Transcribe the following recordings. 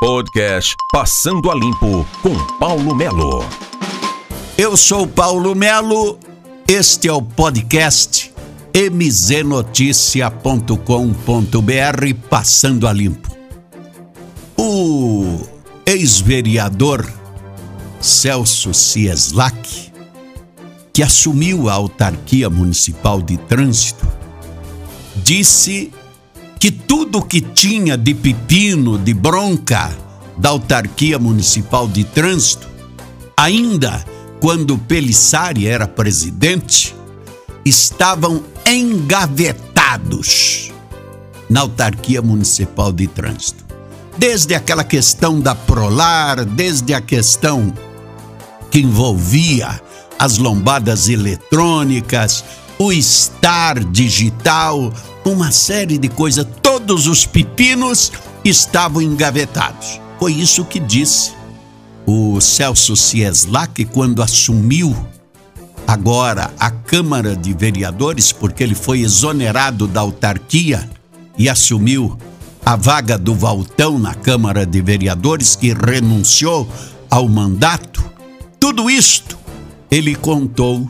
Podcast Passando a Limpo com Paulo Melo. Eu sou Paulo Melo, este é o podcast mznoticia.com.br Passando a Limpo. O ex-vereador Celso Cieslak, que assumiu a autarquia municipal de trânsito, disse que tudo que tinha de pepino, de bronca da autarquia municipal de trânsito, ainda quando Pelissari era presidente, estavam engavetados na autarquia municipal de trânsito. Desde aquela questão da Prolar, desde a questão que envolvia as lombadas eletrônicas, o estar digital, uma série de coisas, todos os pepinos estavam engavetados. Foi isso que disse o Celso Cieslak quando assumiu agora a Câmara de Vereadores, porque ele foi exonerado da autarquia e assumiu a vaga do Valtão na Câmara de Vereadores, que renunciou ao mandato. Tudo isto ele contou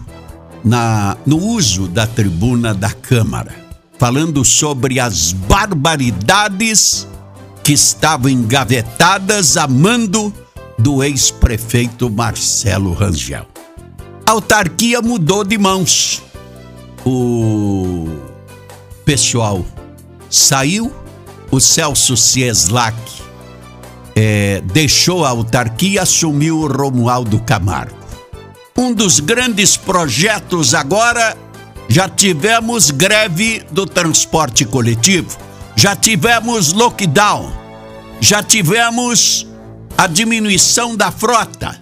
na, no uso da tribuna da Câmara, falando sobre as barbaridades que estavam engavetadas a mando do ex-prefeito Marcelo Rangel. A autarquia mudou de mãos. O pessoal saiu, o Celso Cieslak é, deixou a autarquia assumiu o Romualdo Camargo. Um dos grandes projetos agora, já tivemos greve do transporte coletivo, já tivemos lockdown, já tivemos a diminuição da frota.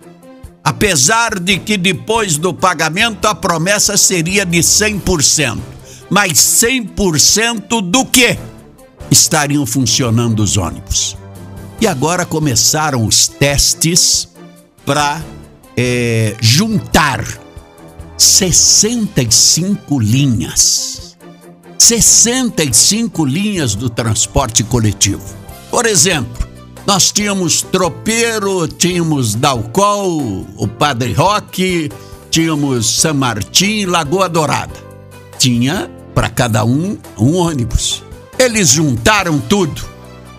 Apesar de que depois do pagamento a promessa seria de 100%. Mas 100% do que? Estariam funcionando os ônibus. E agora começaram os testes para é, juntar 65 linhas. 65 linhas do transporte coletivo. Por exemplo, nós tínhamos Tropeiro, tínhamos Dalcol, o Padre Roque, tínhamos San Martim, Lagoa Dourada. Tinha para cada um um ônibus. Eles juntaram tudo,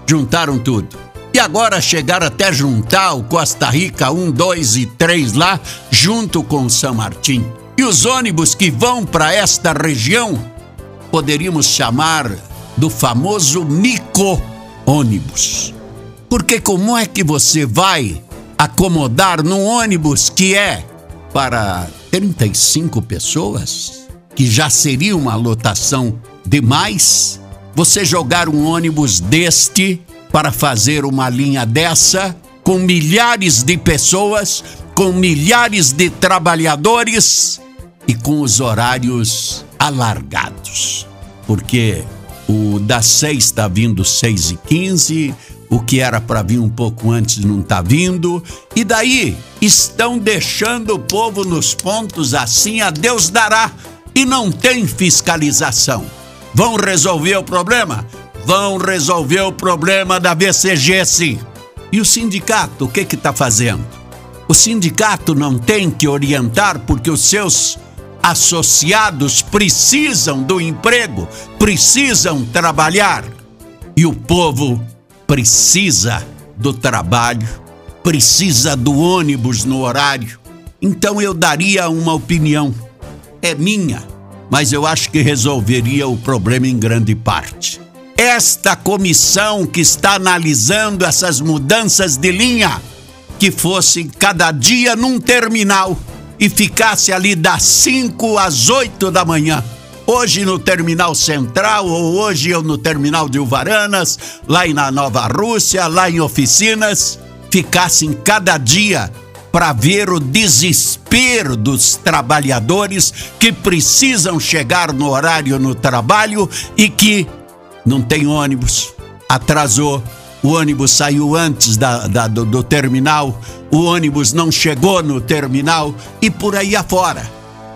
juntaram tudo e agora chegaram até juntar o Costa Rica 1, 2 e 3 lá, junto com São Martim. E os ônibus que vão para esta região poderíamos chamar do famoso micro-ônibus. Porque como é que você vai acomodar num ônibus que é para 35 pessoas, que já seria uma lotação demais, você jogar um ônibus deste para fazer uma linha dessa com milhares de pessoas, com milhares de trabalhadores e com os horários alargados. Porque o das seis está vindo seis e quinze, o que era para vir um pouco antes não está vindo, e daí estão deixando o povo nos pontos assim, a Deus dará, e não tem fiscalização. Vão resolver o problema? vão resolver o problema da VCG sim. E o sindicato, o que que está fazendo? O sindicato não tem que orientar porque os seus associados precisam do emprego, precisam trabalhar. E o povo precisa do trabalho, precisa do ônibus no horário. Então eu daria uma opinião. É minha, mas eu acho que resolveria o problema em grande parte esta comissão que está analisando essas mudanças de linha, que fosse cada dia num terminal e ficasse ali das 5 às 8 da manhã. Hoje no terminal central, ou hoje eu no terminal de Uvaranas, lá na Nova Rússia, lá em oficinas, ficassem cada dia para ver o desespero dos trabalhadores que precisam chegar no horário no trabalho e que não tem ônibus, atrasou, o ônibus saiu antes da, da do, do, terminal, o ônibus não chegou no terminal e por aí afora.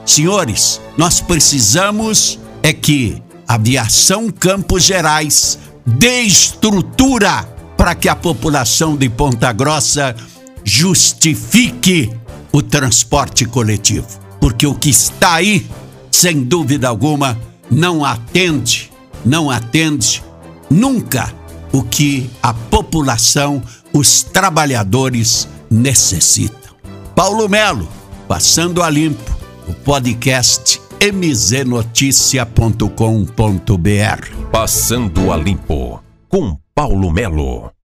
Senhores, nós precisamos é que a Aviação Campos Gerais dê estrutura para que a população de Ponta Grossa justifique o transporte coletivo. Porque o que está aí, sem dúvida alguma, não atende, não atende nunca o que a população, os trabalhadores necessitam. Paulo Melo, passando a limpo, o podcast mznoticia.com.br. Passando a limpo com Paulo Melo.